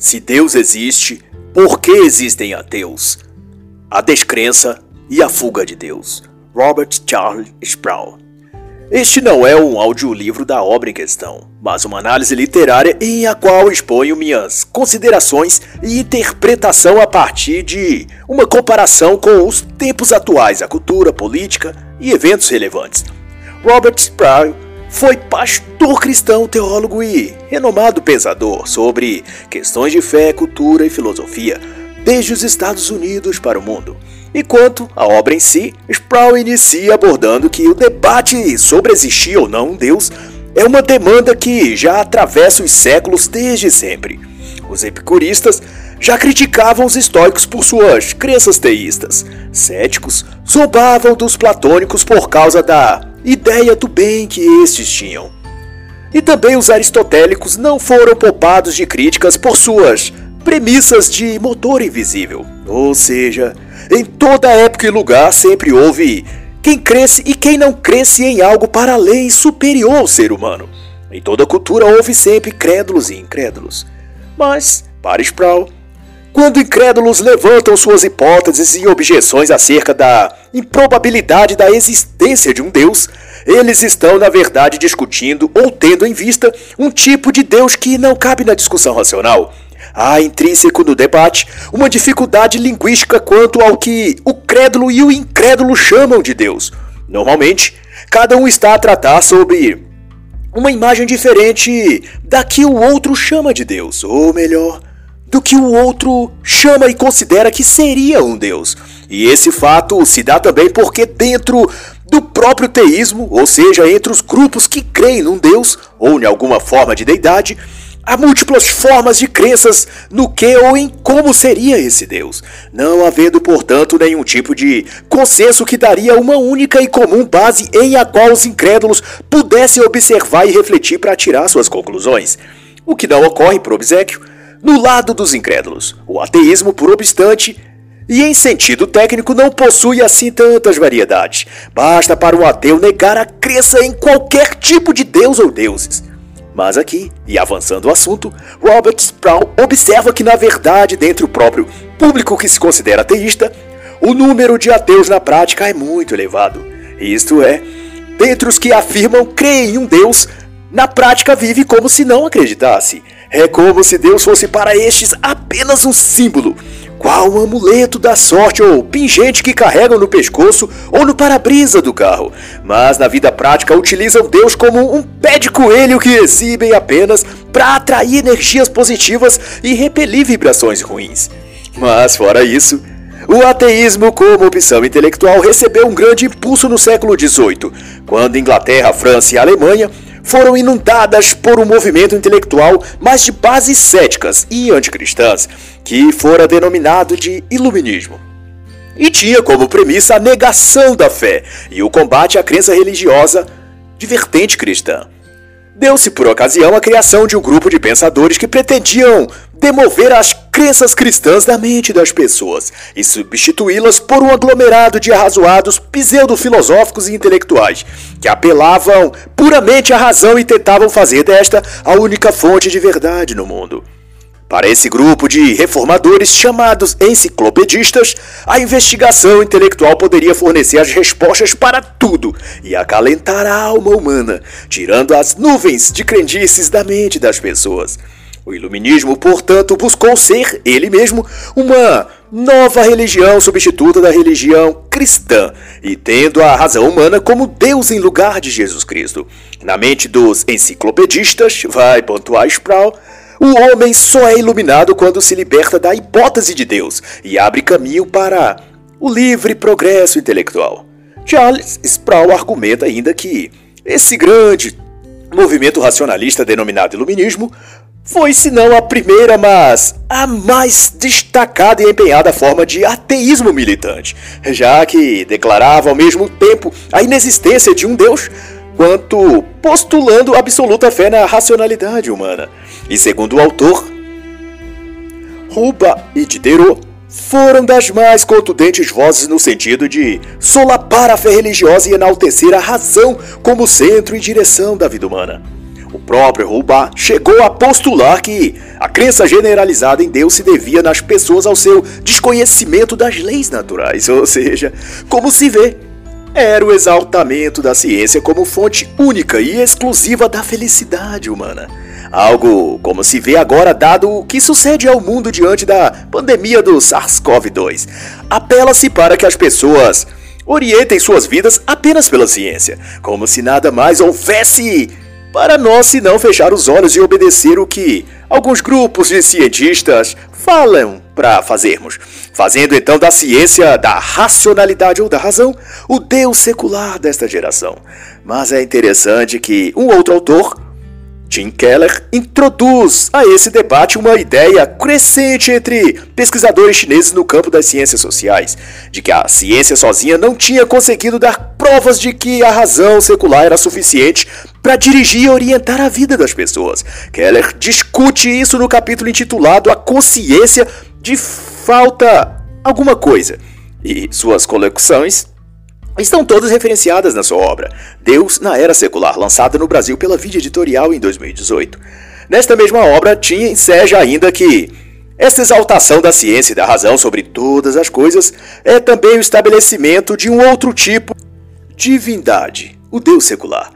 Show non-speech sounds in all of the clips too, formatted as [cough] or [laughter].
Se Deus existe, por que existem ateus? A descrença e a fuga de Deus. Robert Charles Sproul. Este não é um audiolivro da obra em questão, mas uma análise literária em a qual exponho minhas considerações e interpretação a partir de uma comparação com os tempos atuais, a cultura, política e eventos relevantes. Robert Sproul foi pastor cristão, teólogo e renomado pensador sobre questões de fé, cultura e filosofia, desde os Estados Unidos para o mundo. E quanto à obra em si, Sproul inicia abordando que o debate sobre existir ou não um Deus é uma demanda que já atravessa os séculos desde sempre. Os epicuristas já criticavam os estoicos por suas crenças teístas. Céticos zombavam dos platônicos por causa da ideia do bem que estes tinham. E também os aristotélicos não foram poupados de críticas por suas premissas de motor invisível. Ou seja, em toda época e lugar sempre houve quem cresce e quem não cresce em algo para além superior ao ser humano. Em toda cultura houve sempre crédulos e incrédulos. Mas, para Sproul, quando incrédulos levantam suas hipóteses e objeções acerca da improbabilidade da existência de um Deus, eles estão, na verdade, discutindo ou tendo em vista um tipo de Deus que não cabe na discussão racional. Há intrínseco no debate uma dificuldade linguística quanto ao que o crédulo e o incrédulo chamam de Deus. Normalmente, cada um está a tratar sobre uma imagem diferente da que o outro chama de Deus, ou melhor, do que o outro chama e considera que seria um Deus. E esse fato se dá também porque, dentro do próprio teísmo, ou seja, entre os grupos que creem num Deus ou em alguma forma de deidade, há múltiplas formas de crenças no que ou em como seria esse Deus, não havendo, portanto, nenhum tipo de consenso que daria uma única e comum base em a qual os incrédulos pudessem observar e refletir para tirar suas conclusões. O que não ocorre, por obsequio, no lado dos incrédulos. O ateísmo, por obstante, e em sentido técnico não possui assim tantas variedades. Basta para um ateu negar a crença em qualquer tipo de deus ou deuses. Mas aqui, e avançando o assunto, Robert Sproul observa que na verdade, dentro do próprio público que se considera ateísta, o número de ateus na prática é muito elevado. Isto é, dentre os que afirmam crer em um deus, na prática vive como se não acreditasse. É como se Deus fosse para estes apenas um símbolo, qual o amuleto da sorte ou pingente que carregam no pescoço ou no para-brisa do carro. Mas na vida prática utilizam Deus como um pé de coelho que exibem apenas para atrair energias positivas e repelir vibrações ruins. Mas fora isso, o ateísmo como opção intelectual recebeu um grande impulso no século XVIII, quando Inglaterra, França e Alemanha foram inundadas por um movimento intelectual mais de bases céticas e anticristãs, que fora denominado de Iluminismo. E tinha como premissa a negação da fé e o combate à crença religiosa de vertente cristã. Deu-se por ocasião a criação de um grupo de pensadores que pretendiam demover as crenças cristãs da mente das pessoas e substituí-las por um aglomerado de arrazoados pseudo-filosóficos e intelectuais que apelavam puramente à razão e tentavam fazer desta a única fonte de verdade no mundo. Para esse grupo de reformadores chamados enciclopedistas, a investigação intelectual poderia fornecer as respostas para tudo e acalentar a alma humana, tirando as nuvens de crendices da mente das pessoas. O iluminismo, portanto, buscou ser, ele mesmo, uma nova religião substituta da religião cristã e tendo a razão humana como Deus em lugar de Jesus Cristo. Na mente dos enciclopedistas, vai pontuar Sproul, o homem só é iluminado quando se liberta da hipótese de Deus e abre caminho para o livre progresso intelectual. Charles Sproul argumenta ainda que esse grande movimento racionalista denominado Iluminismo foi, se não a primeira, mas a mais destacada e empenhada forma de ateísmo militante, já que declarava ao mesmo tempo a inexistência de um Deus, quanto postulando absoluta fé na racionalidade humana. E segundo o autor, Ruba e Diderot foram das mais contundentes vozes no sentido de solapar a fé religiosa e enaltecer a razão como centro e direção da vida humana. O próprio Rubá chegou a postular que a crença generalizada em Deus se devia nas pessoas ao seu desconhecimento das leis naturais, ou seja, como se vê, era o exaltamento da ciência como fonte única e exclusiva da felicidade humana. Algo como se vê agora, dado o que sucede ao mundo diante da pandemia do SARS-CoV-2. Apela-se para que as pessoas orientem suas vidas apenas pela ciência, como se nada mais houvesse para nós se não fechar os olhos e obedecer o que alguns grupos de cientistas falam para fazermos, fazendo então da ciência, da racionalidade ou da razão, o Deus secular desta geração. Mas é interessante que um outro autor Tim Keller introduz a esse debate uma ideia crescente entre pesquisadores chineses no campo das ciências sociais, de que a ciência sozinha não tinha conseguido dar provas de que a razão secular era suficiente para dirigir e orientar a vida das pessoas. Keller discute isso no capítulo intitulado A Consciência de Falta Alguma Coisa, e suas coleções estão todas referenciadas na sua obra, Deus na Era Secular, lançada no Brasil pela Vida Editorial em 2018. Nesta mesma obra, tinha enseja ainda que esta exaltação da ciência e da razão sobre todas as coisas é também o estabelecimento de um outro tipo de divindade, o Deus secular.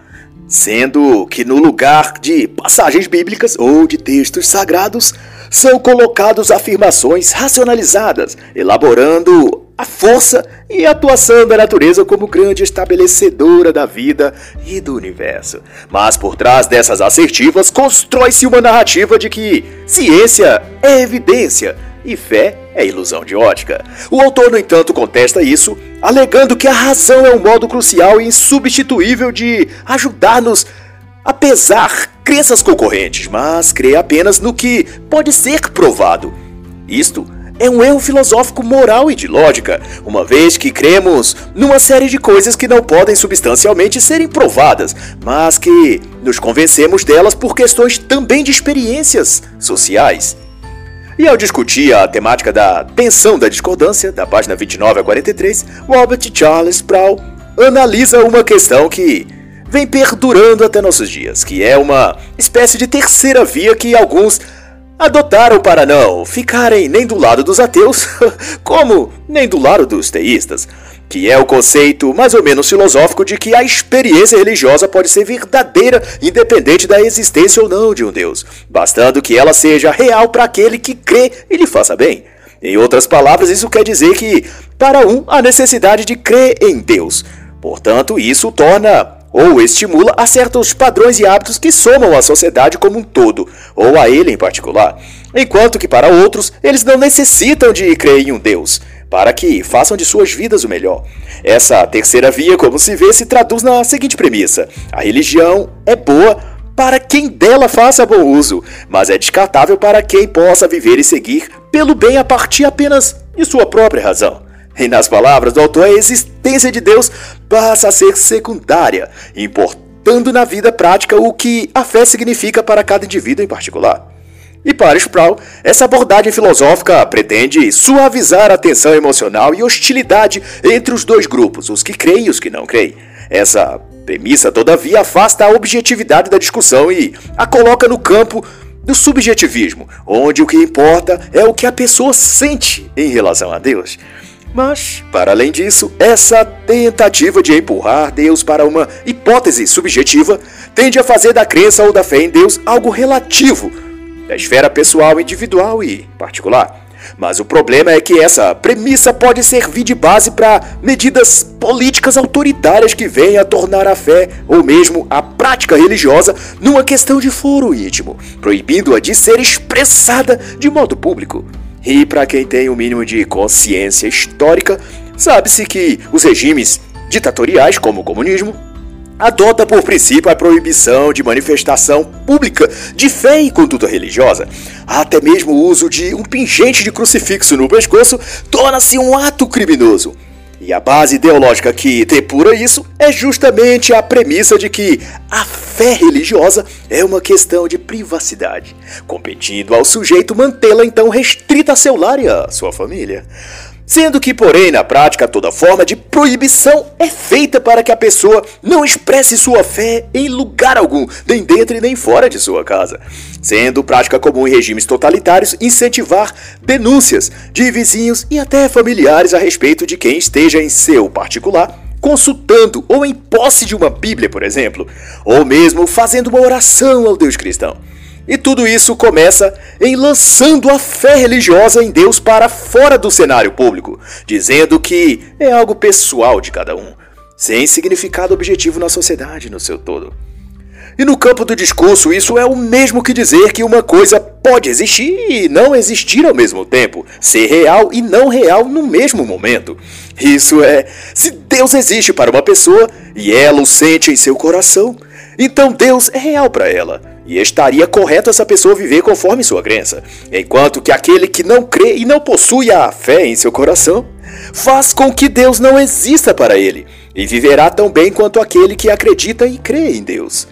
Sendo que no lugar de passagens bíblicas ou de textos sagrados são colocados afirmações racionalizadas, elaborando a força e a atuação da natureza como grande estabelecedora da vida e do universo. Mas por trás dessas assertivas constrói-se uma narrativa de que ciência é evidência e fé é ilusão de ótica. O autor, no entanto, contesta isso, alegando que a razão é um modo crucial e insubstituível de ajudar-nos a pesar crenças concorrentes, mas crê apenas no que pode ser provado. Isto é um erro filosófico moral e de lógica, uma vez que cremos numa série de coisas que não podem substancialmente serem provadas, mas que nos convencemos delas por questões também de experiências sociais. E ao discutir a temática da tensão da discordância, da página 29 a 43, Robert Charles Sproul analisa uma questão que vem perdurando até nossos dias, que é uma espécie de terceira via que alguns adotaram para não ficarem nem do lado dos ateus, [laughs] como nem do lado dos teístas, que é o conceito mais ou menos filosófico de que a experiência religiosa pode ser verdadeira, independente da existência ou não de um Deus, bastando que ela seja real para aquele que crê e lhe faça bem. Em outras palavras, isso quer dizer que, para um, há necessidade de crer em Deus. Portanto, isso torna ou estimula a certos padrões e hábitos que somam a sociedade como um todo, ou a ele em particular, enquanto que para outros eles não necessitam de crer em um Deus para que façam de suas vidas o melhor. Essa terceira via, como se vê, se traduz na seguinte premissa: a religião é boa para quem dela faça bom uso, mas é descartável para quem possa viver e seguir pelo bem a partir apenas de sua própria razão. E nas palavras do autor, a existência de Deus passa a ser secundária, importando na vida prática o que a fé significa para cada indivíduo em particular. E para Sproul, essa abordagem filosófica pretende suavizar a tensão emocional e hostilidade entre os dois grupos, os que creem e os que não creem. Essa premissa, todavia, afasta a objetividade da discussão e a coloca no campo do subjetivismo, onde o que importa é o que a pessoa sente em relação a Deus. Mas, para além disso, essa tentativa de empurrar Deus para uma hipótese subjetiva tende a fazer da crença ou da fé em Deus algo relativo, da esfera pessoal, individual e particular. Mas o problema é que essa premissa pode servir de base para medidas políticas autoritárias que venham a tornar a fé ou mesmo a prática religiosa numa questão de foro íntimo, proibindo-a de ser expressada de modo público. E para quem tem o um mínimo de consciência histórica, sabe-se que os regimes ditatoriais, como o comunismo, adota por princípio a proibição de manifestação pública de fé e conduta religiosa. Até mesmo o uso de um pingente de crucifixo no pescoço torna-se um ato criminoso. E a base ideológica que depura isso é justamente a premissa de que a fé religiosa é uma questão de privacidade, competindo ao sujeito mantê-la então restrita a seu lar e a sua família. Sendo que, porém, na prática, toda forma de proibição é feita para que a pessoa não expresse sua fé em lugar algum, nem dentro e nem fora de sua casa. Sendo prática comum em regimes totalitários incentivar denúncias de vizinhos e até familiares a respeito de quem esteja em seu particular consultando ou em posse de uma Bíblia, por exemplo, ou mesmo fazendo uma oração ao Deus cristão. E tudo isso começa em lançando a fé religiosa em Deus para fora do cenário público, dizendo que é algo pessoal de cada um, sem significado objetivo na sociedade no seu todo. E no campo do discurso, isso é o mesmo que dizer que uma coisa pode existir e não existir ao mesmo tempo, ser real e não real no mesmo momento. Isso é, se Deus existe para uma pessoa e ela o sente em seu coração, então Deus é real para ela. E estaria correto essa pessoa viver conforme sua crença, enquanto que aquele que não crê e não possui a fé em seu coração faz com que Deus não exista para ele e viverá tão bem quanto aquele que acredita e crê em Deus.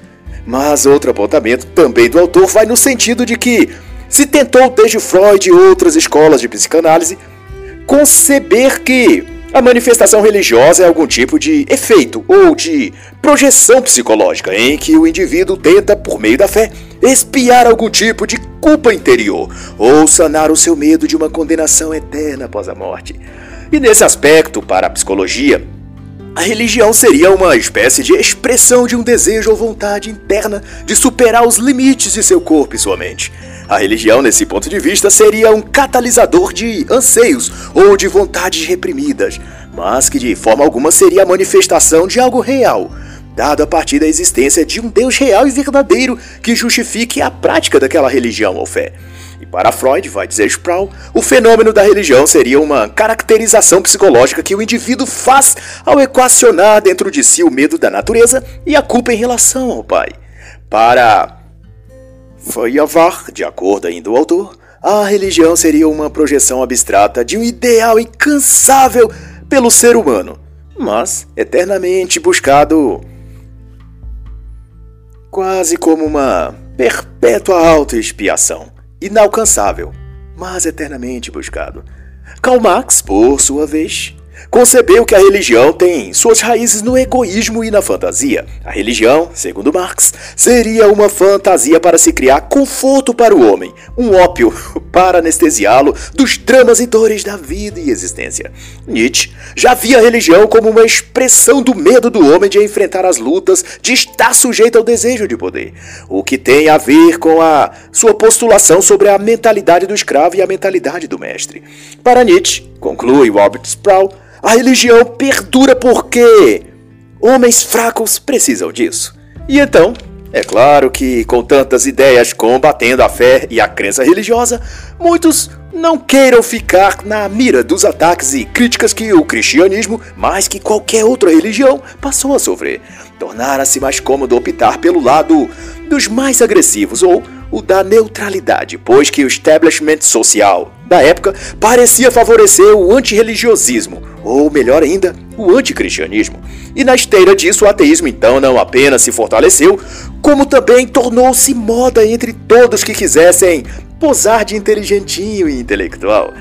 Mas outro apontamento também do autor vai no sentido de que se tentou desde Freud e outras escolas de psicanálise conceber que a manifestação religiosa é algum tipo de efeito ou de projeção psicológica em que o indivíduo tenta, por meio da fé, espiar algum tipo de culpa interior ou sanar o seu medo de uma condenação eterna após a morte. E nesse aspecto, para a psicologia, a religião seria uma espécie de expressão de um desejo ou vontade interna de superar os limites de seu corpo e sua mente. A religião, nesse ponto de vista, seria um catalisador de anseios ou de vontades reprimidas, mas que de forma alguma seria a manifestação de algo real, dado a partir da existência de um Deus real e verdadeiro que justifique a prática daquela religião ou fé. E para Freud, vai dizer Sproul, o fenômeno da religião seria uma caracterização psicológica que o indivíduo faz ao equacionar dentro de si o medo da natureza e a culpa em relação ao pai. Para Feuerbach, de acordo ainda o autor, a religião seria uma projeção abstrata de um ideal incansável pelo ser humano, mas eternamente buscado quase como uma perpétua autoexpiação inalcançável, mas eternamente buscado. Karl Marx, por sua vez, concebeu que a religião tem suas raízes no egoísmo e na fantasia. A religião, segundo Marx, seria uma fantasia para se criar conforto para o homem, um ópio [laughs] para anestesiá-lo dos dramas e dores da vida e existência. Nietzsche já via a religião como uma expressão do medo do homem de enfrentar as lutas, de estar sujeito ao desejo de poder, o que tem a ver com a sua postulação sobre a mentalidade do escravo e a mentalidade do mestre. Para Nietzsche, conclui Robert Sproul, a religião perdura porque homens fracos precisam disso. E então, é claro que com tantas ideias combatendo a fé e a crença religiosa, muitos não queiram ficar na mira dos ataques e críticas que o cristianismo, mais que qualquer outra religião, passou a sofrer. Tornara-se mais cômodo optar pelo lado dos mais agressivos ou o da neutralidade, pois que o establishment social da época parecia favorecer o antirreligiosismo, ou melhor ainda, o anticristianismo. E na esteira disso, o ateísmo então não apenas se fortaleceu, como também tornou-se moda entre todos que quisessem posar de inteligentinho e intelectual.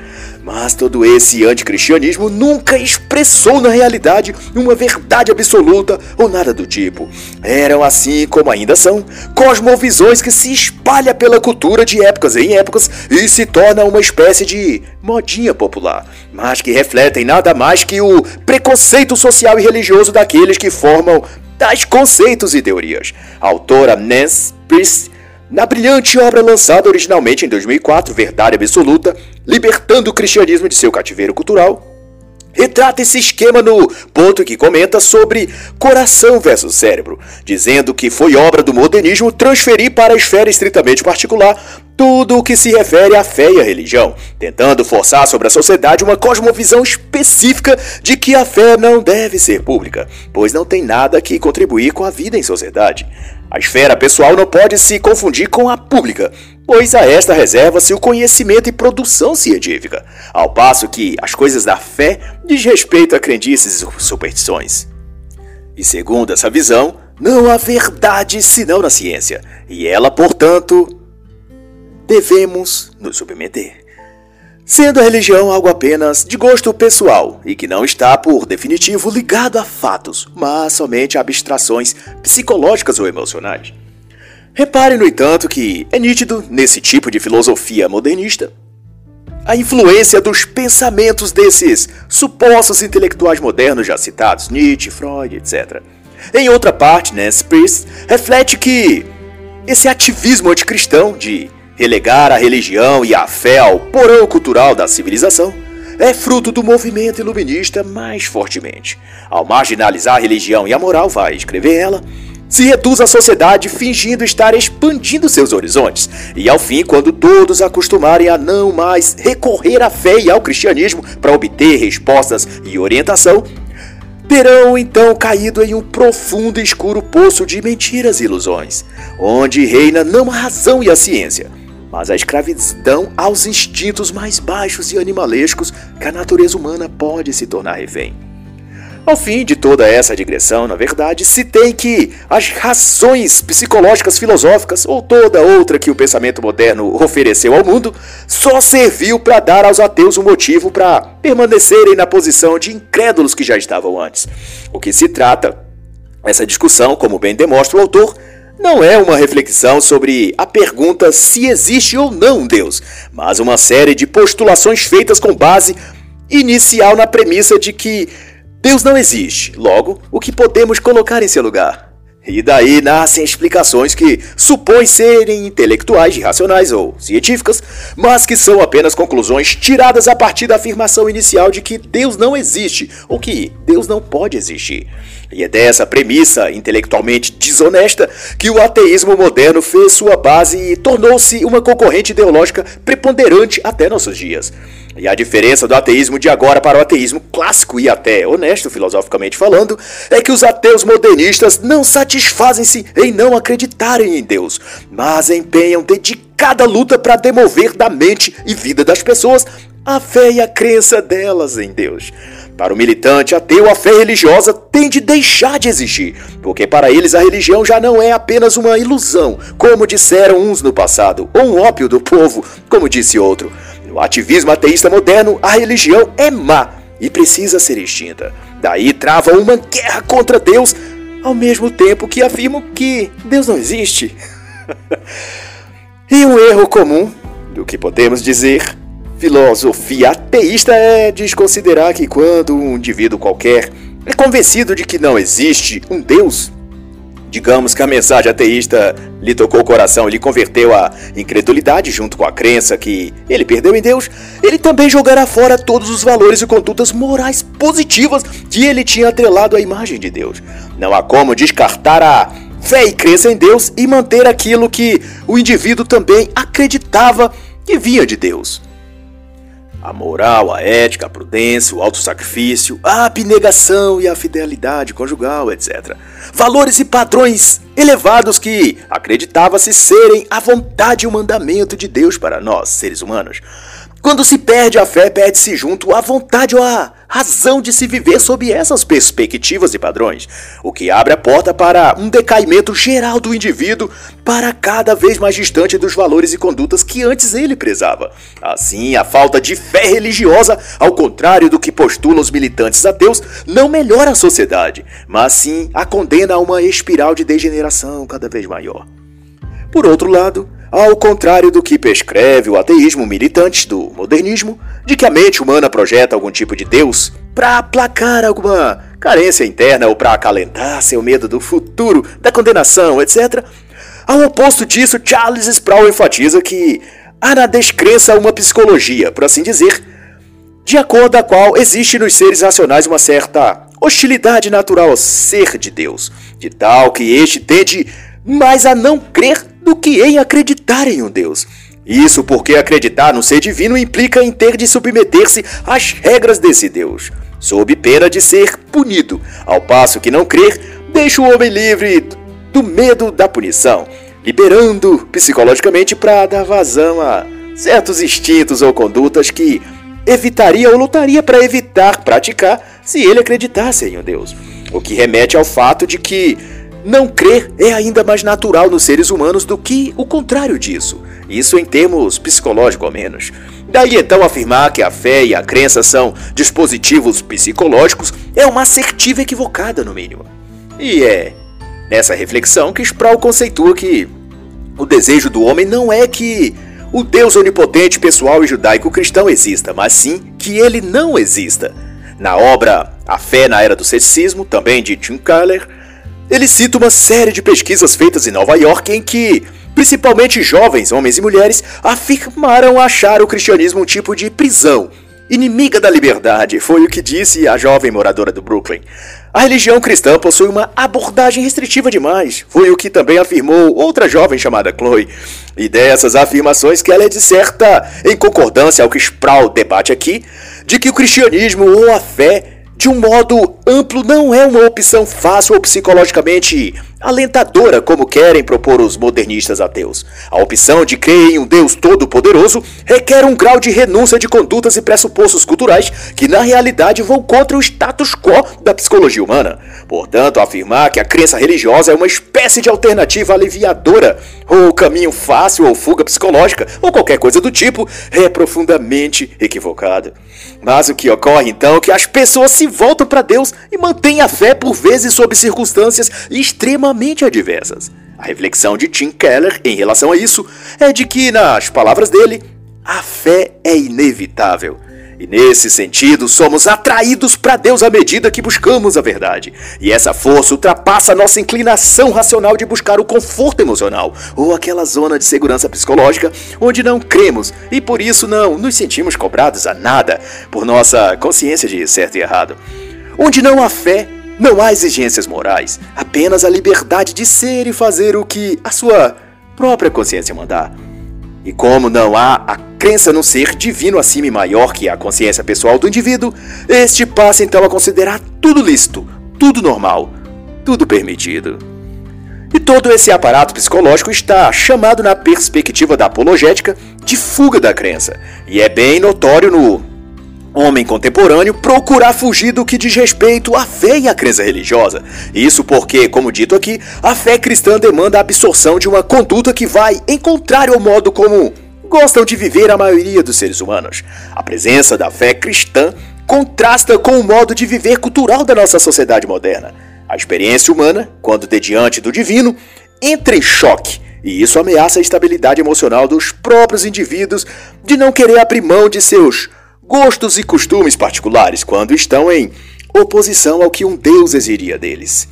Mas todo esse anticristianismo nunca expressou na realidade uma verdade absoluta ou nada do tipo. Eram assim como ainda são, cosmovisões que se espalha pela cultura de épocas em épocas e se torna uma espécie de modinha popular, mas que refletem nada mais que o preconceito social e religioso daqueles que formam tais conceitos e teorias. A autora Nance Priest na brilhante obra lançada originalmente em 2004, Verdade Absoluta, libertando o cristianismo de seu cativeiro cultural, retrata esse esquema no ponto que comenta sobre coração versus cérebro, dizendo que foi obra do modernismo transferir para a esfera estritamente particular tudo o que se refere à fé e à religião, tentando forçar sobre a sociedade uma cosmovisão específica de que a fé não deve ser pública, pois não tem nada que contribuir com a vida em sociedade. A esfera pessoal não pode se confundir com a pública, pois a esta reserva-se o conhecimento e produção científica, ao passo que as coisas da fé diz respeito a crendices e superstições. E segundo essa visão, não há verdade senão na ciência, e ela, portanto, devemos nos submeter. sendo a religião algo apenas de gosto pessoal e que não está, por definitivo, ligado a fatos, mas somente a abstrações psicológicas ou emocionais. Repare, no entanto, que é nítido, nesse tipo de filosofia modernista, a influência dos pensamentos desses supostos intelectuais modernos já citados, Nietzsche, Freud, etc. Em outra parte, Nancy Priest reflete que esse ativismo anticristão de relegar a religião e a fé ao porão cultural da civilização é fruto do movimento iluminista mais fortemente. Ao marginalizar a religião e a moral, vai escrever ela, se reduz à sociedade fingindo estar expandindo seus horizontes, e ao fim, quando todos acostumarem a não mais recorrer à fé e ao cristianismo para obter respostas e orientação, terão então caído em um profundo e escuro poço de mentiras e ilusões, onde reina não a razão e a ciência, mas a escravidão aos instintos mais baixos e animalescos que a natureza humana pode se tornar refém. Ao fim de toda essa digressão, na verdade, se tem que as razões psicológicas filosóficas ou toda outra que o pensamento moderno ofereceu ao mundo só serviu para dar aos ateus um motivo para permanecerem na posição de incrédulos que já estavam antes. O que se trata, essa discussão, como bem demonstra o autor, não é uma reflexão sobre a pergunta se existe ou não Deus, mas uma série de postulações feitas com base inicial na premissa de que Deus não existe, logo, o que podemos colocar em seu lugar? E daí nascem explicações que supõem serem intelectuais, racionais ou científicas, mas que são apenas conclusões tiradas a partir da afirmação inicial de que Deus não existe ou que Deus não pode existir. E é dessa premissa intelectualmente desonesta que o ateísmo moderno fez sua base e tornou-se uma concorrente ideológica preponderante até nossos dias. E a diferença do ateísmo de agora para o ateísmo clássico e até honesto, filosoficamente falando, é que os ateus modernistas não satisfazem-se em não acreditarem em Deus, mas empenham dedicada luta para demover da mente e vida das pessoas a fé e a crença delas em Deus. Para o militante ateu, a fé religiosa tem de deixar de existir, porque para eles a religião já não é apenas uma ilusão, como disseram uns no passado, ou um ópio do povo, como disse outro. No ativismo ateísta moderno, a religião é má e precisa ser extinta. Daí travam uma guerra contra Deus, ao mesmo tempo que afirmam que Deus não existe. [laughs] e um erro comum, do que podemos dizer, filosofia ateísta é desconsiderar que quando um indivíduo qualquer é convencido de que não existe um Deus, Digamos que a mensagem ateísta lhe tocou o coração e lhe converteu à incredulidade junto com a crença que ele perdeu em Deus, ele também jogará fora todos os valores e condutas morais positivas que ele tinha atrelado à imagem de Deus. Não há como descartar a fé e crença em Deus e manter aquilo que o indivíduo também acreditava que vinha de Deus. A moral, a ética, a prudência, o autossacrifício, a abnegação e a fidelidade conjugal, etc. Valores e padrões elevados que acreditava-se serem a vontade e o mandamento de Deus para nós, seres humanos. Quando se perde a fé, perde-se junto a vontade ou a razão de se viver sob essas perspectivas e padrões, o que abre a porta para um decaimento geral do indivíduo para cada vez mais distante dos valores e condutas que antes ele prezava. Assim, a falta de fé religiosa, ao contrário do que postulam os militantes ateus, não melhora a sociedade, mas sim a condena a uma espiral de degeneração cada vez maior. Por outro lado, ao contrário do que prescreve o ateísmo militante do modernismo, de que a mente humana projeta algum tipo de Deus para aplacar alguma carência interna ou para acalentar seu medo do futuro, da condenação, etc. Ao oposto disso, Charles Sproul enfatiza que há na descrença uma psicologia, por assim dizer, de acordo a qual existe nos seres racionais uma certa hostilidade natural ao ser de Deus, de tal que este tende mais a não crer do que em acreditar em um Deus. Isso porque acreditar no ser divino implica em ter de submeter-se às regras desse Deus, sob pena de ser punido, ao passo que não crer deixa o homem livre do medo da punição, liberando psicologicamente para dar vazão a certos instintos ou condutas que evitaria ou lutaria para evitar praticar se ele acreditasse em um Deus. O que remete ao fato de que não crer é ainda mais natural nos seres humanos do que o contrário disso. Isso em termos psicológicos, ao menos. Daí então afirmar que a fé e a crença são dispositivos psicológicos é uma assertiva equivocada, no mínimo. E é nessa reflexão que Sproul conceitua que o desejo do homem não é que o Deus onipotente, pessoal e judaico-cristão exista, mas sim que ele não exista. Na obra A Fé na Era do Ceticismo, também de Tim Keller, ele cita uma série de pesquisas feitas em Nova York em que principalmente jovens, homens e mulheres, afirmaram achar o cristianismo um tipo de prisão, inimiga da liberdade, foi o que disse a jovem moradora do Brooklyn. A religião cristã possui uma abordagem restritiva demais, foi o que também afirmou outra jovem chamada Chloe. E dessas afirmações que ela é de certa em concordância ao que Sproul debate aqui, de que o cristianismo ou a fé de um modo amplo, não é uma opção fácil ou psicologicamente alentadora, como querem propor os modernistas ateus. A opção de crer em um Deus todo-poderoso requer um grau de renúncia de condutas e pressupostos culturais que, na realidade, vão contra o status quo da psicologia humana. Portanto, afirmar que a crença religiosa é uma espécie de alternativa aliviadora, ou caminho fácil ou fuga psicológica, ou qualquer coisa do tipo, é profundamente equivocado. Mas o que ocorre então é que as pessoas se voltam para Deus e mantêm a fé por vezes sob circunstâncias extremamente adversas. A reflexão de Tim Keller em relação a isso é de que, nas palavras dele, a fé é inevitável. E nesse sentido, somos atraídos para Deus à medida que buscamos a verdade. E essa força ultrapassa nossa inclinação racional de buscar o conforto emocional, ou aquela zona de segurança psicológica onde não cremos e por isso não nos sentimos cobrados a nada por nossa consciência de certo e errado. Onde não há fé, não há exigências morais, apenas a liberdade de ser e fazer o que a sua própria consciência mandar. E como não há a crença num ser divino acima e maior que a consciência pessoal do indivíduo, este passa então a considerar tudo lícito, tudo normal, tudo permitido. E todo esse aparato psicológico está chamado na perspectiva da apologética de fuga da crença, e é bem notório no homem contemporâneo procurar fugir do que diz respeito à fé e à crença religiosa. Isso porque, como dito aqui, a fé cristã demanda a absorção de uma conduta que vai em contrário ao modo como gostam de viver a maioria dos seres humanos. A presença da fé cristã contrasta com o modo de viver cultural da nossa sociedade moderna. A experiência humana, quando de diante do divino, entra em choque e isso ameaça a estabilidade emocional dos próprios indivíduos de não querer abrir mão de seus gostos e costumes particulares quando estão em oposição ao que um Deus exigiria deles.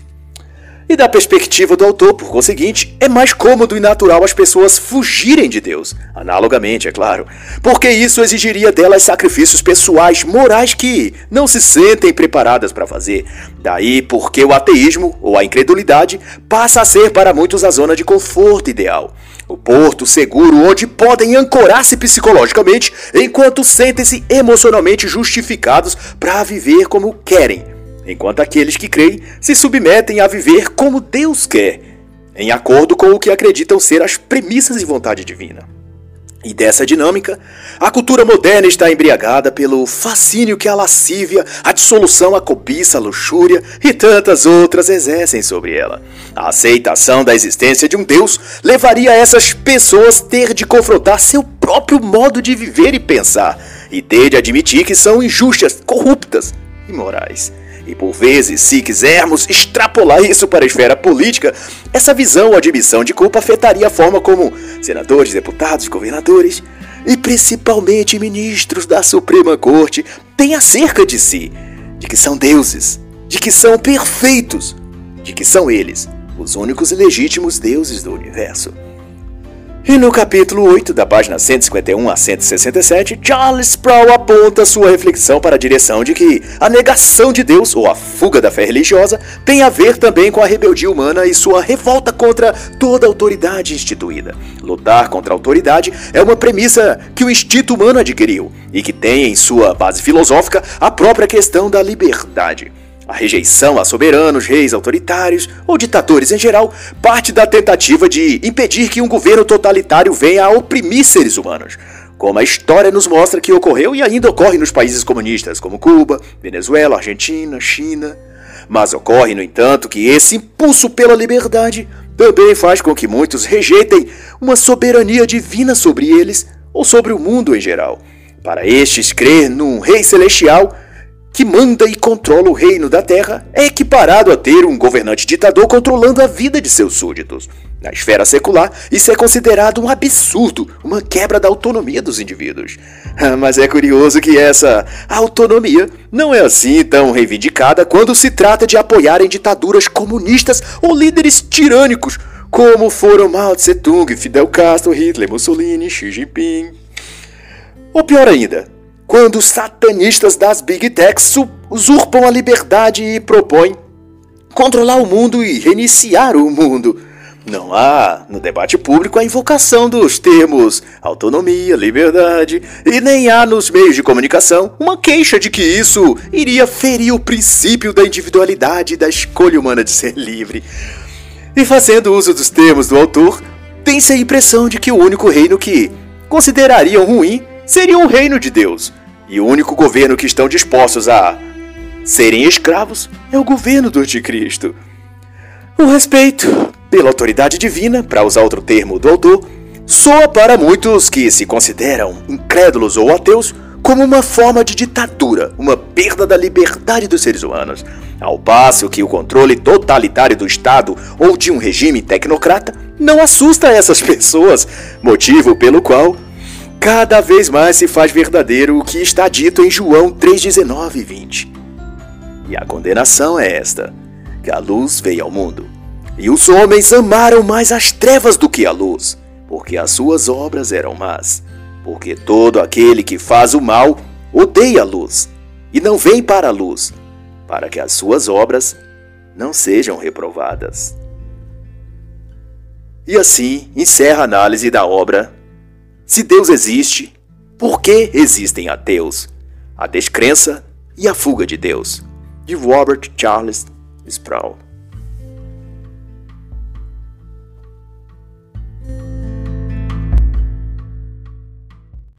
E da perspectiva do autor, por conseguinte, é mais cômodo e natural as pessoas fugirem de Deus, analogamente, é claro, porque isso exigiria delas sacrifícios pessoais, morais que não se sentem preparadas para fazer. Daí porque o ateísmo, ou a incredulidade, passa a ser para muitos a zona de conforto ideal. O porto seguro onde podem ancorar-se psicologicamente enquanto sentem-se emocionalmente justificados para viver como querem, enquanto aqueles que creem se submetem a viver como Deus quer, em acordo com o que acreditam ser as premissas e vontade divina. E dessa dinâmica, a cultura moderna está embriagada pelo fascínio que a lascívia, a dissolução, a cobiça, a luxúria e tantas outras exercem sobre ela. A aceitação da existência de um Deus levaria essas pessoas ter de confrontar seu próprio modo de viver e pensar, e ter de admitir que são injustas, corruptas e morais. E por vezes, se quisermos extrapolar isso para a esfera política, essa visão ou admissão de culpa afetaria a forma como senadores, deputados, governadores e principalmente ministros da Suprema Corte têm acerca de si, de que são deuses, de que são perfeitos, de que são eles os únicos e legítimos deuses do universo. E no capítulo 8, da página 151 a 167, Charles Sproul aponta sua reflexão para a direção de que a negação de Deus, ou a fuga da fé religiosa, tem a ver também com a rebeldia humana e sua revolta contra toda autoridade instituída. Lutar contra a autoridade é uma premissa que o instinto humano adquiriu e que tem em sua base filosófica a própria questão da liberdade. A rejeição a soberanos, reis autoritários ou ditadores em geral parte da tentativa de impedir que um governo totalitário venha a oprimir seres humanos, como a história nos mostra que ocorreu e ainda ocorre nos países comunistas como Cuba, Venezuela, Argentina, China. Mas ocorre, no entanto, que esse impulso pela liberdade também faz com que muitos rejeitem uma soberania divina sobre eles ou sobre o mundo em geral. Para estes, crer num rei celestial que manda e controla o reino da terra é equiparado a ter um governante ditador controlando a vida de seus súditos. Na esfera secular, isso é considerado um absurdo, uma quebra da autonomia dos indivíduos. Mas é curioso que essa autonomia não é assim tão reivindicada quando se trata de apoiar em ditaduras comunistas ou líderes tirânicos, como foram Mao Tse Tung, Fidel Castro, Hitler, Mussolini, Xi Jinping. Ou pior ainda, quando os satanistas das Big Techs usurpam a liberdade e propõem controlar o mundo e reiniciar o mundo. Não há no debate público a invocação dos termos autonomia, liberdade, e nem há nos meios de comunicação uma queixa de que isso iria ferir o princípio da individualidade e da escolha humana de ser livre. E fazendo uso dos termos do autor, tem-se a impressão de que o único reino que considerariam ruim seria o reino de Deus, e o único governo que estão dispostos a serem escravos é o governo do anticristo. O respeito pela autoridade divina, para usar outro termo do autor, soa para muitos que se consideram incrédulos ou ateus como uma forma de ditadura, uma perda da liberdade dos seres humanos, ao passo que o controle totalitário do Estado ou de um regime tecnocrata não assusta essas [laughs] pessoas, motivo pelo qual cada vez mais se faz verdadeiro o que está dito em João 3,19 e 20. E a condenação é esta: que a luz veio ao mundo, e os homens amaram mais as trevas do que a luz, porque as suas obras eram más. Porque todo aquele que faz o mal odeia a luz, e não vem para a luz, para que as suas obras não sejam reprovadas. E assim encerra a análise da obra se Deus existe, por que existem ateus? A descrença e a fuga de Deus, de Robert Charles Sproul.